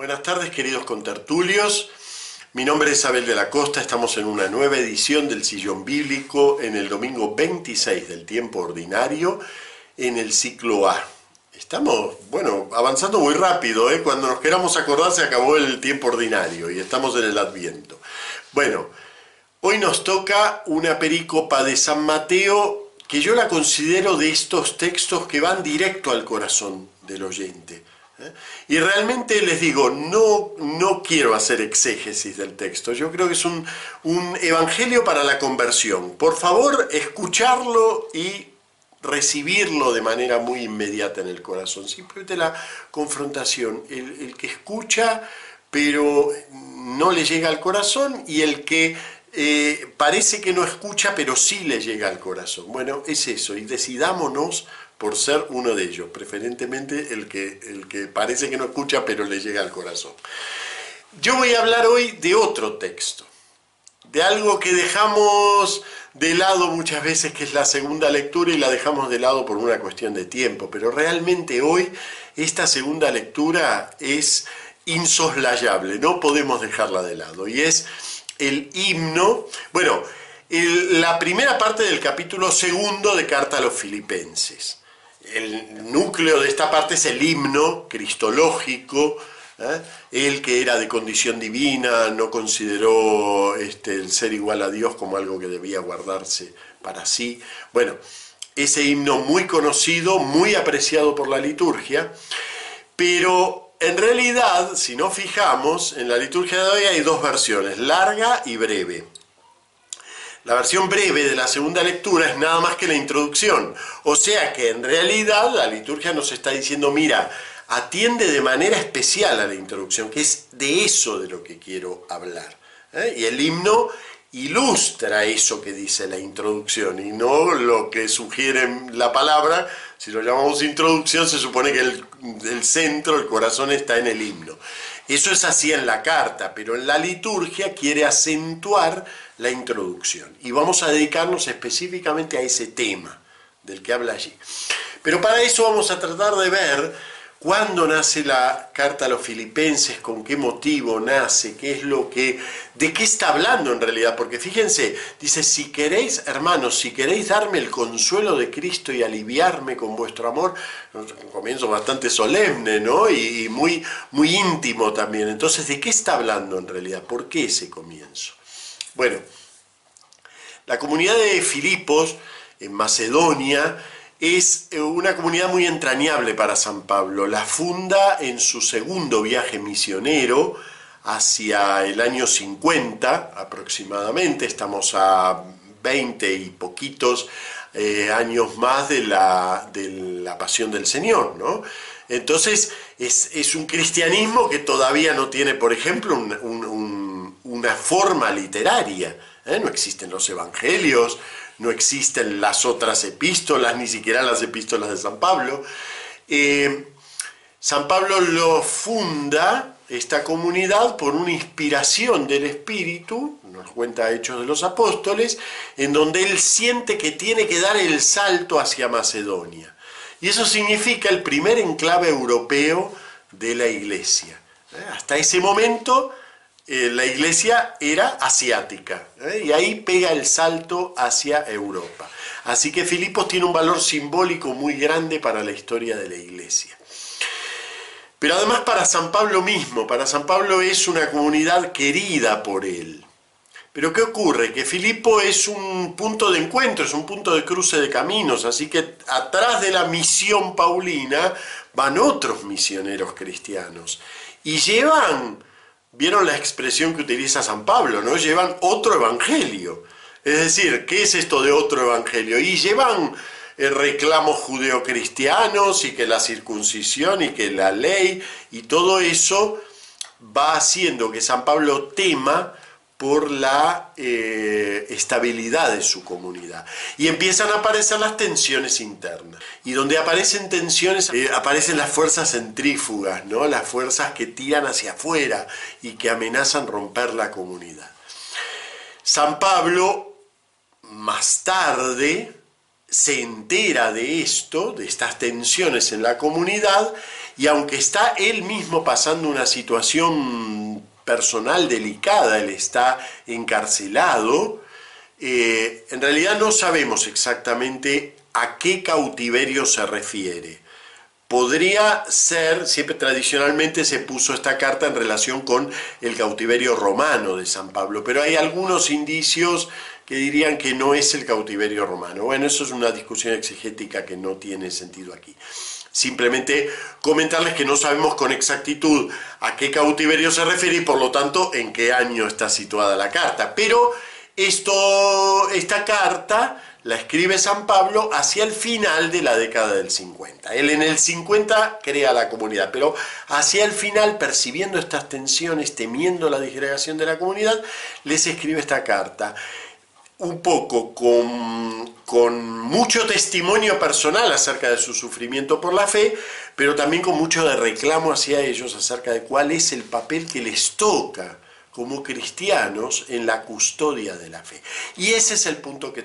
Buenas tardes queridos contertulios. Mi nombre es Abel de la Costa, estamos en una nueva edición del Sillón Bíblico en el domingo 26 del tiempo ordinario en el ciclo A. Estamos, bueno, avanzando muy rápido, ¿eh? cuando nos queramos acordar se acabó el tiempo ordinario y estamos en el Adviento. Bueno, hoy nos toca una pericopa de San Mateo que yo la considero de estos textos que van directo al corazón del oyente. Y realmente les digo, no, no quiero hacer exégesis del texto, yo creo que es un, un evangelio para la conversión. Por favor, escucharlo y recibirlo de manera muy inmediata en el corazón. Simplemente la confrontación, el, el que escucha pero no le llega al corazón y el que eh, parece que no escucha, pero sí le llega al corazón. Bueno, es eso, y decidámonos por ser uno de ellos, preferentemente el que, el que parece que no escucha, pero le llega al corazón. Yo voy a hablar hoy de otro texto, de algo que dejamos de lado muchas veces, que es la segunda lectura, y la dejamos de lado por una cuestión de tiempo, pero realmente hoy esta segunda lectura es insoslayable, no podemos dejarla de lado, y es el himno, bueno, la primera parte del capítulo segundo de Carta a los Filipenses. El núcleo de esta parte es el himno cristológico, ¿eh? el que era de condición divina, no consideró este, el ser igual a Dios como algo que debía guardarse para sí. Bueno, ese himno muy conocido, muy apreciado por la liturgia, pero en realidad, si nos fijamos, en la liturgia de hoy hay dos versiones, larga y breve. La versión breve de la segunda lectura es nada más que la introducción. O sea que en realidad la liturgia nos está diciendo, mira, atiende de manera especial a la introducción, que es de eso de lo que quiero hablar. ¿eh? Y el himno ilustra eso que dice la introducción y no lo que sugiere la palabra. Si lo llamamos introducción, se supone que el, centro, el corazón está en el himno. Eso es así en la carta, pero en la liturgia quiere acentuar la introducción. Y vamos a dedicarnos específicamente a ese tema del que habla allí. Pero para eso vamos a tratar de ver ¿Cuándo nace la carta a los filipenses? ¿Con qué motivo nace? ¿Qué es lo que... ¿De qué está hablando en realidad? Porque fíjense, dice, si queréis, hermanos, si queréis darme el consuelo de Cristo y aliviarme con vuestro amor, un comienzo bastante solemne, ¿no? Y muy, muy íntimo también. Entonces, ¿de qué está hablando en realidad? ¿Por qué ese comienzo? Bueno, la comunidad de Filipos, en Macedonia, es eh, una comunidad muy entrañable para San Pablo. La funda en su segundo viaje misionero hacia el año 50 aproximadamente, estamos a 20 y poquitos eh, años más de la, de la pasión del Señor, ¿no? Entonces es, un cristianismo que todavía no tiene, por ejemplo, una forma literaria. ¿eh? No existen los evangelios, no existen las otras epístolas, ni siquiera las epístolas de San Pablo. Eh, San Pablo lo funda, esta comunidad, por una inspiración del Espíritu, nos cuenta Hechos de los Apóstoles, en donde él siente que tiene que dar el salto hacia Macedonia. Y eso significa el primer enclave europeo de la iglesia. ¿Eh? Hasta ese momento eh, la iglesia era asiática ¿eh? y ahí pega el salto hacia Europa. Así que Filipos tiene un valor simbólico muy grande para la historia de la iglesia. Pero además para San Pablo mismo, para San Pablo es una comunidad querida por él. Pero ¿qué ocurre? Que Filipo es un punto de encuentro, es un punto de cruce de caminos, así que atrás de la misión paulina van otros misioneros cristianos y llevan vieron la expresión que utiliza San Pablo, ¿no? Llevan otro evangelio. Es decir, ¿qué es esto de otro evangelio? Y llevan eh, reclamos judeocristianos y que la circuncisión y que la ley y todo eso va haciendo que San Pablo tema por la eh, estabilidad de su comunidad. Y empiezan a aparecer las tensiones internas. Y donde aparecen tensiones, eh, aparecen las fuerzas centrífugas, ¿no? las fuerzas que tiran hacia afuera y que amenazan romper la comunidad. San Pablo, más tarde, se entera de esto, de estas tensiones en la comunidad, y aunque está él mismo pasando una situación personal delicada, él está encarcelado, eh, en realidad no sabemos exactamente a qué cautiverio se refiere. Podría ser, siempre tradicionalmente se puso esta carta en relación con el cautiverio romano de San Pablo, pero hay algunos indicios que dirían que no es el cautiverio romano. Bueno, eso es una discusión exegética que no tiene sentido aquí. Simplemente comentarles que no sabemos con exactitud a qué cautiverio se refiere y por lo tanto en qué año está situada la carta. Pero esto, esta carta la escribe San Pablo hacia el final de la década del 50. Él en el 50 crea la comunidad, pero hacia el final, percibiendo estas tensiones, temiendo la disgregación de la comunidad, les escribe esta carta un poco con, con, mucho testimonio personal acerca de su sufrimiento por la fe, pero también con mucho de reclamo hacia ellos acerca de cuál es el papel que les toca como cristianos en la custodia de la fe. Y ese es el punto que,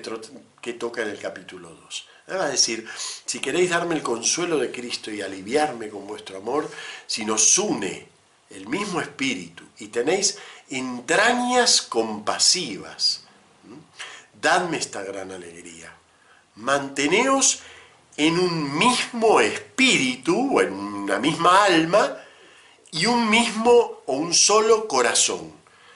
que toca en el capítulo 2. Va a decir, si queréis darme el consuelo de Cristo y aliviarme con vuestro amor, si nos une el mismo espíritu y tenéis entrañas compasivas, dadme esta gran alegría. Manteneos en un mismo espíritu o en una misma alma y un mismo o un solo corazón.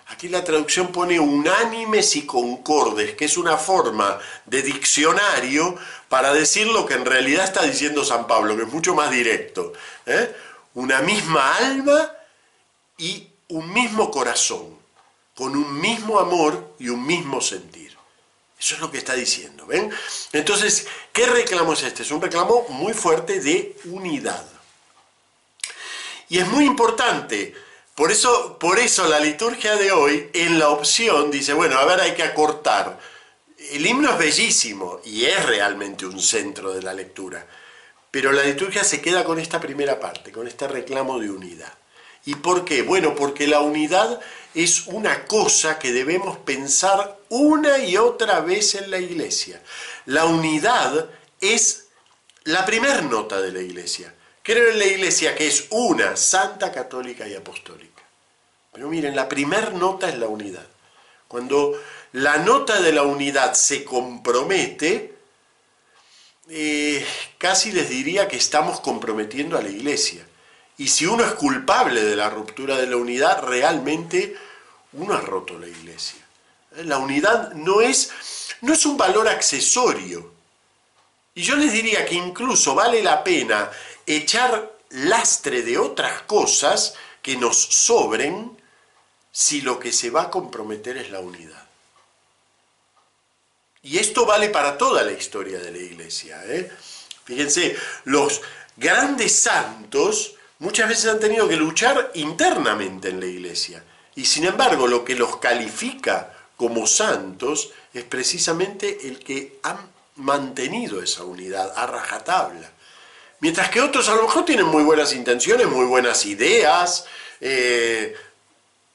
Aquí la traducción pone unánimes y concordes, que es una forma de diccionario para decir lo que en realidad está diciendo San Pablo, que es mucho más directo. ¿eh? Una misma alma y un mismo corazón, con un mismo amor y un mismo sentir. Eso es lo que está diciendo, ¿ven? Entonces, ¿qué reclamo es este? Es un reclamo muy fuerte de unidad. Y es muy importante, por eso, por eso la liturgia de hoy en la opción dice, bueno, a ver, hay que acortar. El himno es bellísimo y es realmente un centro de la lectura, pero la liturgia se queda con esta primera parte, con este reclamo de unidad. ¿Y por qué? Bueno, porque la unidad es una cosa que debemos pensar una y otra vez en la iglesia. La unidad es la primer nota de la iglesia. Creo en la iglesia que es una, santa, católica y apostólica. Pero miren, la primer nota es la unidad. Cuando la nota de la unidad se compromete, eh, casi les diría que estamos comprometiendo a la iglesia. Y si uno es culpable de la ruptura de la unidad, realmente uno ha roto la iglesia. La unidad no es, no es un valor accesorio. Y yo les diría que incluso vale la pena echar lastre de otras cosas que nos sobren si lo que se va a comprometer es la unidad. Y esto vale para toda la historia de la iglesia. ¿eh? Fíjense, los grandes santos muchas veces han tenido que luchar internamente en la iglesia. Y sin embargo, lo que los califica como santos es precisamente el que han mantenido esa unidad a rajatabla. Mientras que otros a lo mejor tienen muy buenas intenciones, muy buenas ideas, eh,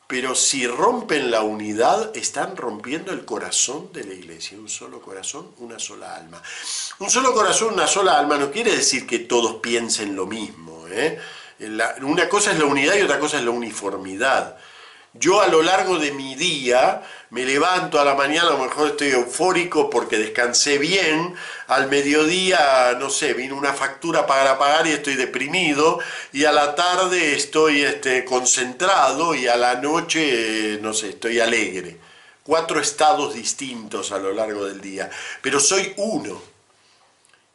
pero si rompen la unidad, están rompiendo el corazón de la iglesia. Un solo corazón, una sola alma. Un solo corazón, una sola alma no quiere decir que todos piensen lo mismo. ¿eh? Una cosa es la unidad y otra cosa es la uniformidad. Yo a lo largo de mi día me levanto a la mañana, a lo mejor estoy eufórico porque descansé bien, al mediodía, no sé, vino una factura para pagar y estoy deprimido, y a la tarde estoy este, concentrado y a la noche, no sé, estoy alegre. Cuatro estados distintos a lo largo del día, pero soy uno.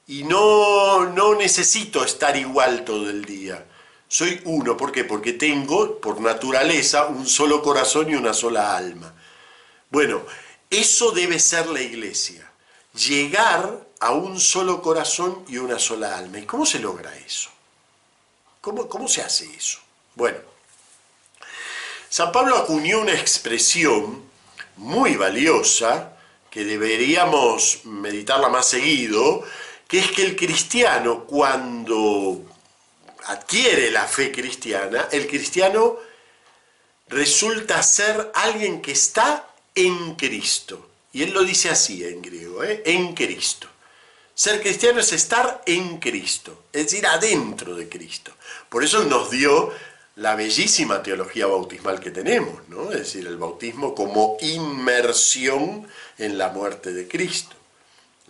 Y no, no necesito estar igual todo el día. Soy uno, ¿por qué? Porque tengo, por naturaleza, un solo corazón y una sola alma. Bueno, eso debe ser la iglesia. Llegar a un solo corazón y una sola alma. ¿Y cómo se logra eso? ¿Cómo, cómo se hace eso? Bueno, San Pablo acuñó una expresión muy valiosa que deberíamos meditarla más seguido, que es que el cristiano cuando adquiere la fe cristiana, el cristiano resulta ser alguien que está en Cristo. Y él lo dice así en griego, ¿eh? en Cristo. Ser cristiano es estar en Cristo, es decir, adentro de Cristo. Por eso nos dio la bellísima teología bautismal que tenemos, ¿no? Es decir, el bautismo como inmersión en la muerte de Cristo.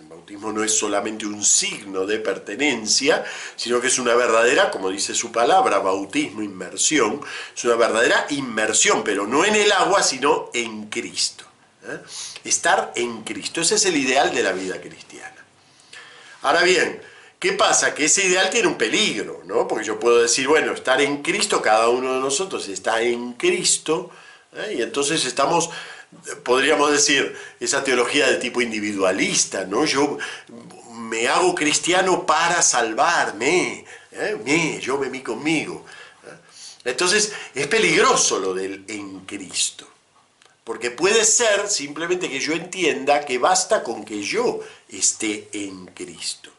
El bautismo no es solamente un signo de pertenencia, sino que es una verdadera, como dice su palabra, bautismo, inmersión, es una verdadera inmersión, pero no en el agua, sino en Cristo. ¿eh? Estar en Cristo, ese es el ideal de la vida cristiana. Ahora bien, ¿qué pasa? Que ese ideal tiene un peligro, ¿no? Porque yo puedo decir, bueno, estar en Cristo, cada uno de nosotros está en Cristo, ¿eh? y entonces estamos podríamos decir, esa teología de tipo individualista, ¿no? Yo me hago cristiano para salvarme, ¿eh? me, yo me mí conmigo. ¿eh? Entonces es peligroso lo del en Cristo, porque puede ser simplemente que yo entienda que basta con que yo esté en Cristo.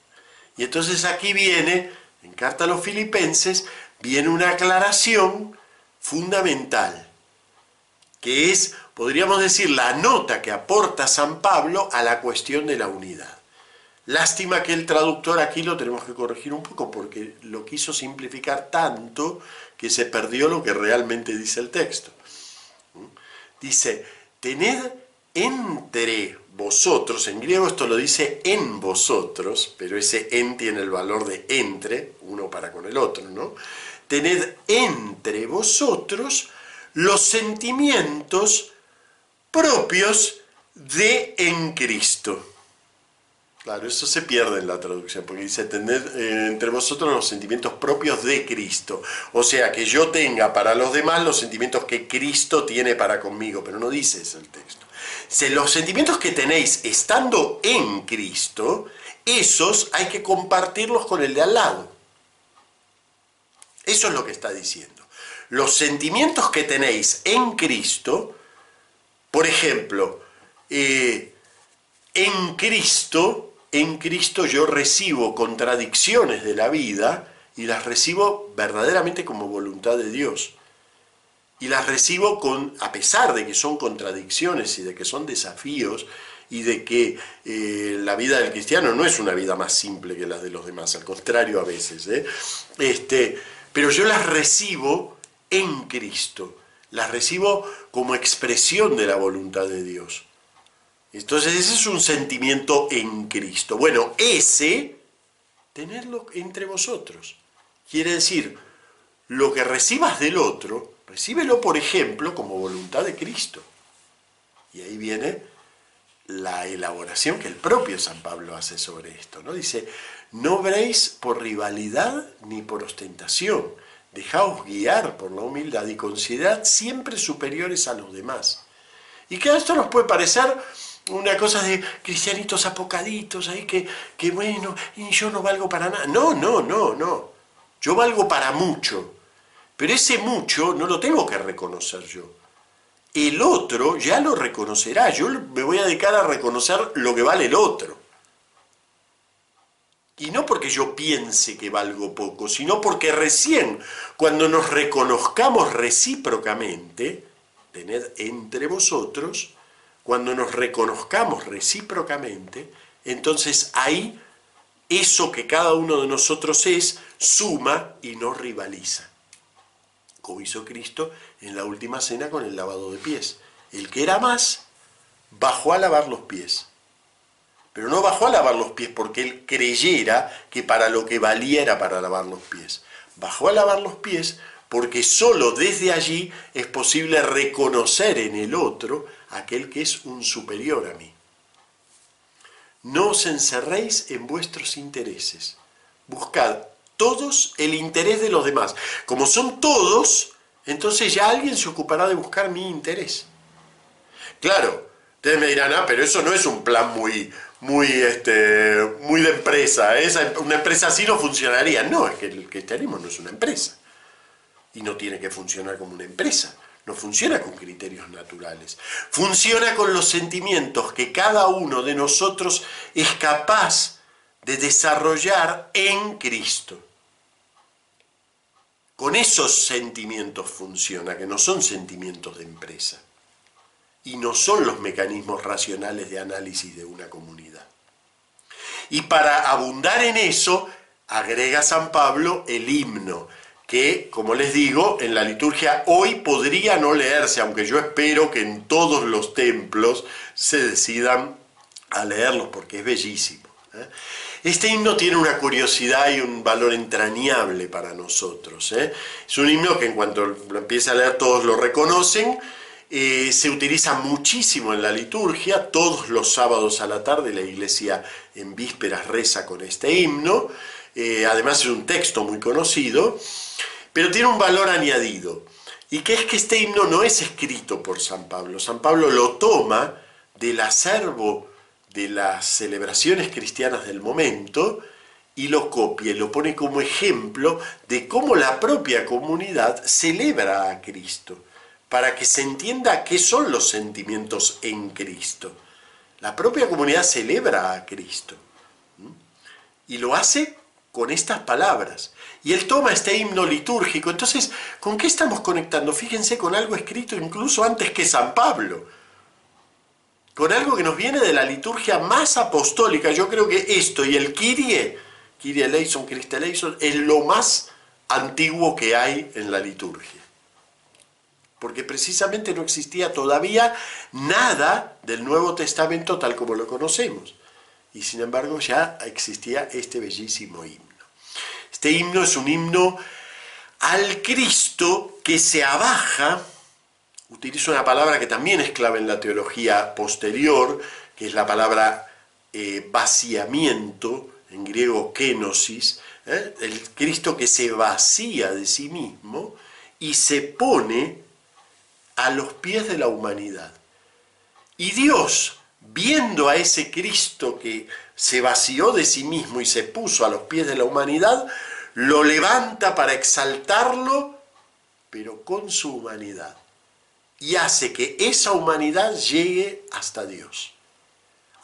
Y entonces aquí viene, en Carta a los Filipenses, viene una aclaración fundamental, que es podríamos decir, la nota que aporta San Pablo a la cuestión de la unidad. Lástima que el traductor aquí lo tenemos que corregir un poco porque lo quiso simplificar tanto que se perdió lo que realmente dice el texto. Dice, tened entre vosotros, en griego esto lo dice en vosotros, pero ese en tiene el valor de entre, uno para con el otro, ¿no? Tened entre vosotros los sentimientos propios de en Cristo. Claro, eso se pierde en la traducción, porque dice tener eh, entre vosotros los sentimientos propios de Cristo. O sea, que yo tenga para los demás los sentimientos que Cristo tiene para conmigo, pero no dice eso el texto. Dice, los sentimientos que tenéis estando en Cristo, esos hay que compartirlos con el de al lado. Eso es lo que está diciendo. Los sentimientos que tenéis en Cristo, por ejemplo, eh, en Cristo, en Cristo yo recibo contradicciones de la vida y las recibo verdaderamente como voluntad de Dios. Y las recibo con, a pesar de que son contradicciones y de que son desafíos y de que eh, la vida del cristiano no es una vida más simple que la de los demás, al contrario a veces. ¿eh? Este, pero yo las recibo en Cristo las recibo como expresión de la voluntad de Dios. Entonces ese es un sentimiento en Cristo. Bueno, ese, tenerlo entre vosotros. Quiere decir, lo que recibas del otro, recíbelo, por ejemplo, como voluntad de Cristo. Y ahí viene la elaboración que el propio San Pablo hace sobre esto. ¿no? Dice, no veréis por rivalidad ni por ostentación Dejaos guiar por la humildad y considerad siempre superiores a los demás. Y que esto nos puede parecer una cosa de cristianitos apocaditos ahí que, que bueno, y yo no valgo para nada. No, no, no, no. Yo valgo para mucho. Pero ese mucho no lo tengo que reconocer yo. El otro ya lo reconocerá. Yo me voy a dedicar a reconocer lo que vale el otro. Y no porque yo piense que valgo poco, sino porque recién cuando nos reconozcamos recíprocamente, tened entre vosotros, cuando nos reconozcamos recíprocamente, entonces ahí eso que cada uno de nosotros es suma y no rivaliza. Como hizo Cristo en la última cena con el lavado de pies. El que era más bajó a lavar los pies pero no bajó a lavar los pies porque él creyera que para lo que valía era para lavar los pies. Bajó a lavar los pies porque sólo desde allí es posible reconocer en el otro aquel que es un superior a mí. No os encerréis en vuestros intereses. Buscad todos el interés de los demás. Como son todos, entonces ya alguien se ocupará de buscar mi interés. Claro, ustedes me dirán, ah, pero eso no es un plan muy, muy, este, muy de empresa. Esa, una empresa así no funcionaría. No, es que el cristianismo no es una empresa. Y no tiene que funcionar como una empresa. No funciona con criterios naturales. Funciona con los sentimientos que cada uno de nosotros es capaz de desarrollar en Cristo. Con esos sentimientos funciona, que no son sentimientos de empresa y no son los mecanismos racionales de análisis de una comunidad. Y para abundar en eso, agrega San Pablo el himno, que, como les digo, en la liturgia hoy podría no leerse, aunque yo espero que en todos los templos se decidan a leerlos, porque es bellísimo. ¿eh? Este himno tiene una curiosidad y un valor entrañable para nosotros. ¿eh? Es un himno que en cuanto lo empieza a leer todos lo reconocen, eh, se utiliza muchísimo en la liturgia, todos los sábados a la tarde la iglesia en vísperas reza con este himno, eh, además es un texto muy conocido, pero tiene un valor añadido, y que es que este himno no es escrito por San Pablo, San Pablo lo toma del acervo de las celebraciones cristianas del momento, y lo copia y lo pone como ejemplo de cómo la propia comunidad celebra a Cristo para que se entienda qué son los sentimientos en Cristo. La propia comunidad celebra a Cristo y lo hace con estas palabras. Y él toma este himno litúrgico. Entonces, ¿con qué estamos conectando? Fíjense con algo escrito incluso antes que San Pablo. Con algo que nos viene de la liturgia más apostólica. Yo creo que esto y el Kyrie, Kyrie eleison, Christe eleison, es lo más antiguo que hay en la liturgia porque precisamente no existía todavía nada del Nuevo Testamento tal como lo conocemos. Y sin embargo ya existía este bellísimo himno. Este himno es un himno al Cristo que se abaja, utilizo una palabra que también es clave en la teología posterior, que es la palabra eh, vaciamiento, en griego kenosis, ¿eh? el Cristo que se vacía de sí mismo y se pone a los pies de la humanidad. Y Dios, viendo a ese Cristo que se vació de sí mismo y se puso a los pies de la humanidad, lo levanta para exaltarlo, pero con su humanidad. Y hace que esa humanidad llegue hasta Dios.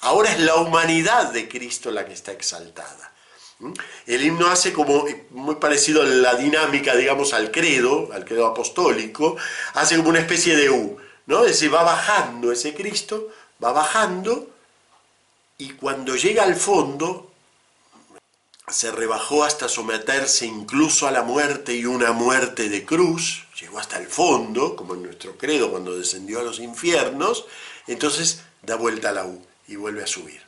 Ahora es la humanidad de Cristo la que está exaltada. ¿Mm? El himno hace como, muy parecido a la dinámica, digamos, al credo, al credo apostólico, hace como una especie de U, ¿no? Es decir, va bajando ese Cristo, va bajando, y cuando llega al fondo, se rebajó hasta someterse incluso a la muerte y una muerte de cruz, llegó hasta el fondo, como en nuestro credo cuando descendió a los infiernos, entonces da vuelta a la U y vuelve a subir.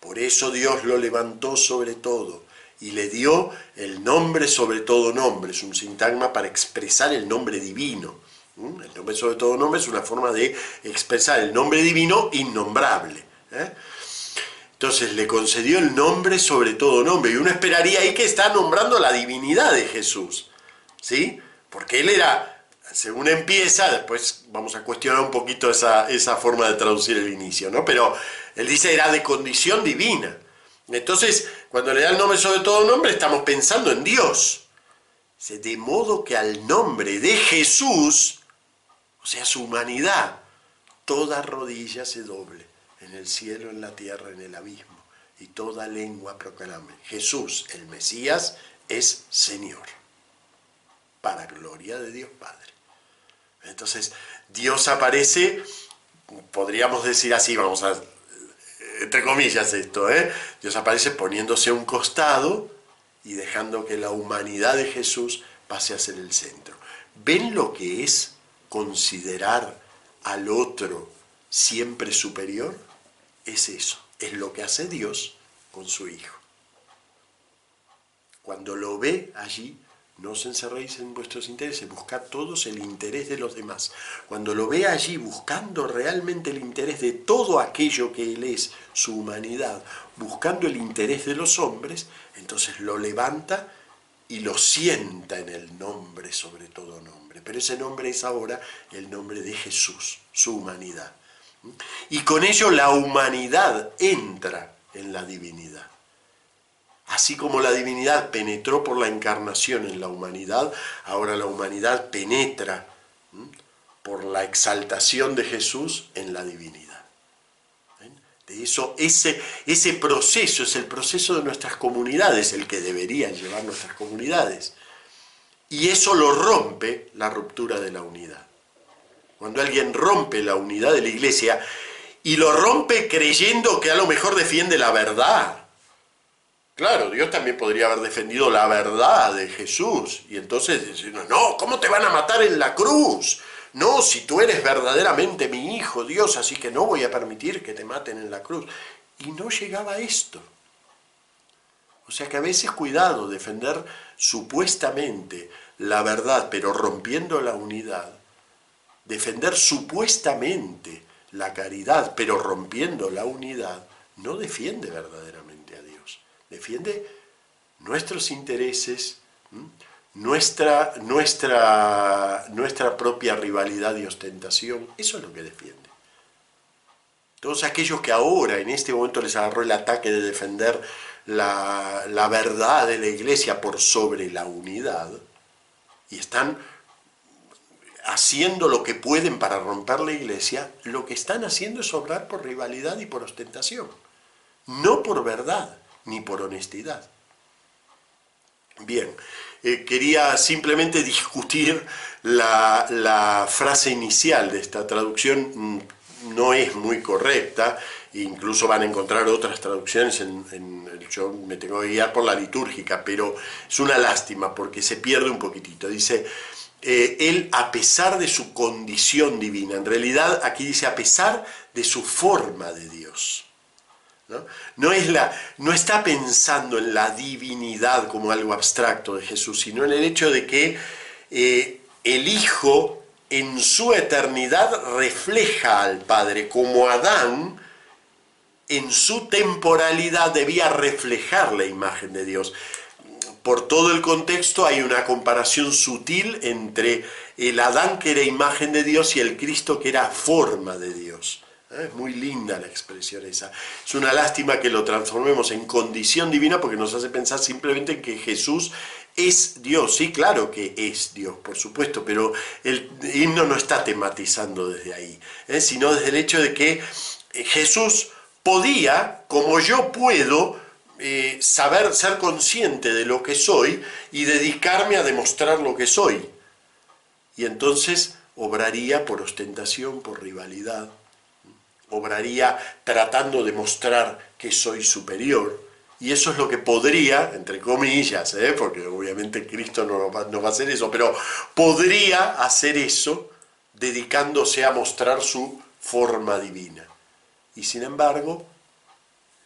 Por eso Dios lo levantó sobre todo y le dio el nombre sobre todo nombre, es un sintagma para expresar el nombre divino. El nombre sobre todo nombre es una forma de expresar el nombre divino innombrable. ¿eh? Entonces le concedió el nombre sobre todo nombre y uno esperaría ahí que está nombrando la divinidad de Jesús, ¿sí? Porque él era, según empieza, después vamos a cuestionar un poquito esa, esa forma de traducir el inicio, ¿no? Pero él dice era de condición divina. Entonces, cuando le da el nombre sobre todo nombre, estamos pensando en Dios. De modo que al nombre de Jesús, o sea, su humanidad, toda rodilla se doble, en el cielo, en la tierra, en el abismo, y toda lengua proclame. Jesús, el Mesías, es Señor, para gloria de Dios Padre. Entonces, Dios aparece, podríamos decir así, vamos a entre comillas esto, ¿eh? Dios aparece poniéndose a un costado y dejando que la humanidad de Jesús pase a ser el centro. ¿Ven lo que es considerar al otro siempre superior? Es eso, es lo que hace Dios con su Hijo. Cuando lo ve allí, no os encerréis en vuestros intereses, buscad todos el interés de los demás. Cuando lo ve allí buscando realmente el interés de todo aquello que Él es, su humanidad, buscando el interés de los hombres, entonces lo levanta y lo sienta en el nombre sobre todo nombre. Pero ese nombre es ahora el nombre de Jesús, su humanidad. Y con ello la humanidad entra en la divinidad. Así como la divinidad penetró por la encarnación en la humanidad, ahora la humanidad penetra por la exaltación de Jesús en la divinidad. De eso, ese, ese proceso es el proceso de nuestras comunidades, el que deberían llevar nuestras comunidades. Y eso lo rompe la ruptura de la unidad. Cuando alguien rompe la unidad de la iglesia y lo rompe creyendo que a lo mejor defiende la verdad, Claro, Dios también podría haber defendido la verdad de Jesús y entonces decir, no, ¿cómo te van a matar en la cruz? No, si tú eres verdaderamente mi hijo, Dios, así que no voy a permitir que te maten en la cruz. Y no llegaba a esto. O sea que a veces cuidado, defender supuestamente la verdad, pero rompiendo la unidad. Defender supuestamente la caridad, pero rompiendo la unidad, no defiende verdaderamente a Dios. Defiende nuestros intereses, nuestra, nuestra, nuestra propia rivalidad y ostentación. Eso es lo que defiende. Todos aquellos que ahora, en este momento, les agarró el ataque de defender la, la verdad de la iglesia por sobre la unidad, y están haciendo lo que pueden para romper la iglesia, lo que están haciendo es obrar por rivalidad y por ostentación, no por verdad ni por honestidad. Bien, eh, quería simplemente discutir la, frase inicial de esta traducción, mm, no es muy correcta, incluso van a encontrar otras traducciones, en, yo me tengo que guiar por la litúrgica, pero es una lástima porque se pierde un poquitito. Dice, eh, él a pesar de su condición divina, en realidad aquí dice a pesar de su forma de Dios. ¿No? es la, no está pensando en la divinidad como algo abstracto de Jesús, sino en el hecho de que eh, el Hijo en su eternidad refleja al Padre, como Adán en su temporalidad debía reflejar la imagen de Dios. Por todo el contexto hay una comparación sutil entre el Adán que era imagen de Dios y el Cristo que era forma de Dios. ¿Eh? Es muy linda la expresión esa. Es una lástima que lo transformemos en condición divina porque nos hace pensar simplemente en que Jesús es Dios. Sí, claro que es Dios, por supuesto, pero el himno no está tematizando desde ahí, ¿eh? sino desde el hecho de que Jesús podía, como yo puedo, eh, saber ser consciente de lo que soy y dedicarme a demostrar lo que soy. Y entonces obraría por ostentación, por rivalidad, obraría tratando de mostrar que soy superior. Y eso es lo que podría, entre comillas, ¿eh? porque obviamente Cristo no no va a hacer eso, pero podría hacer eso dedicándose a mostrar su forma divina y sin embargo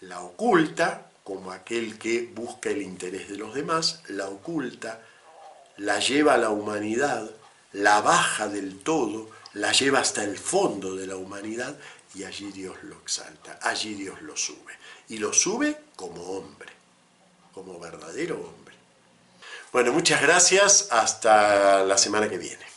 la oculta, como aquel que busca el interés de los demás, la oculta, la lleva a la humanidad, la baja del todo, la lleva hasta el fondo de la humanidad y allí Dios lo exalta, allí Dios lo sube. Y lo sube como hombre, como verdadero hombre. Bueno, muchas gracias, hasta la semana que viene.